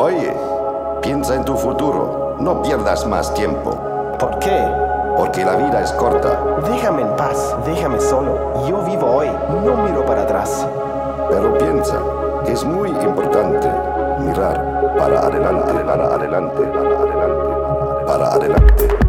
Oye, piensa en tu futuro. No pierdas más tiempo. ¿Por qué? Porque la vida es corta. Déjame en paz, déjame solo. Yo vivo hoy, no miro para atrás. Pero piensa, es muy importante mirar para adelante, adelante, adelante, para adelante.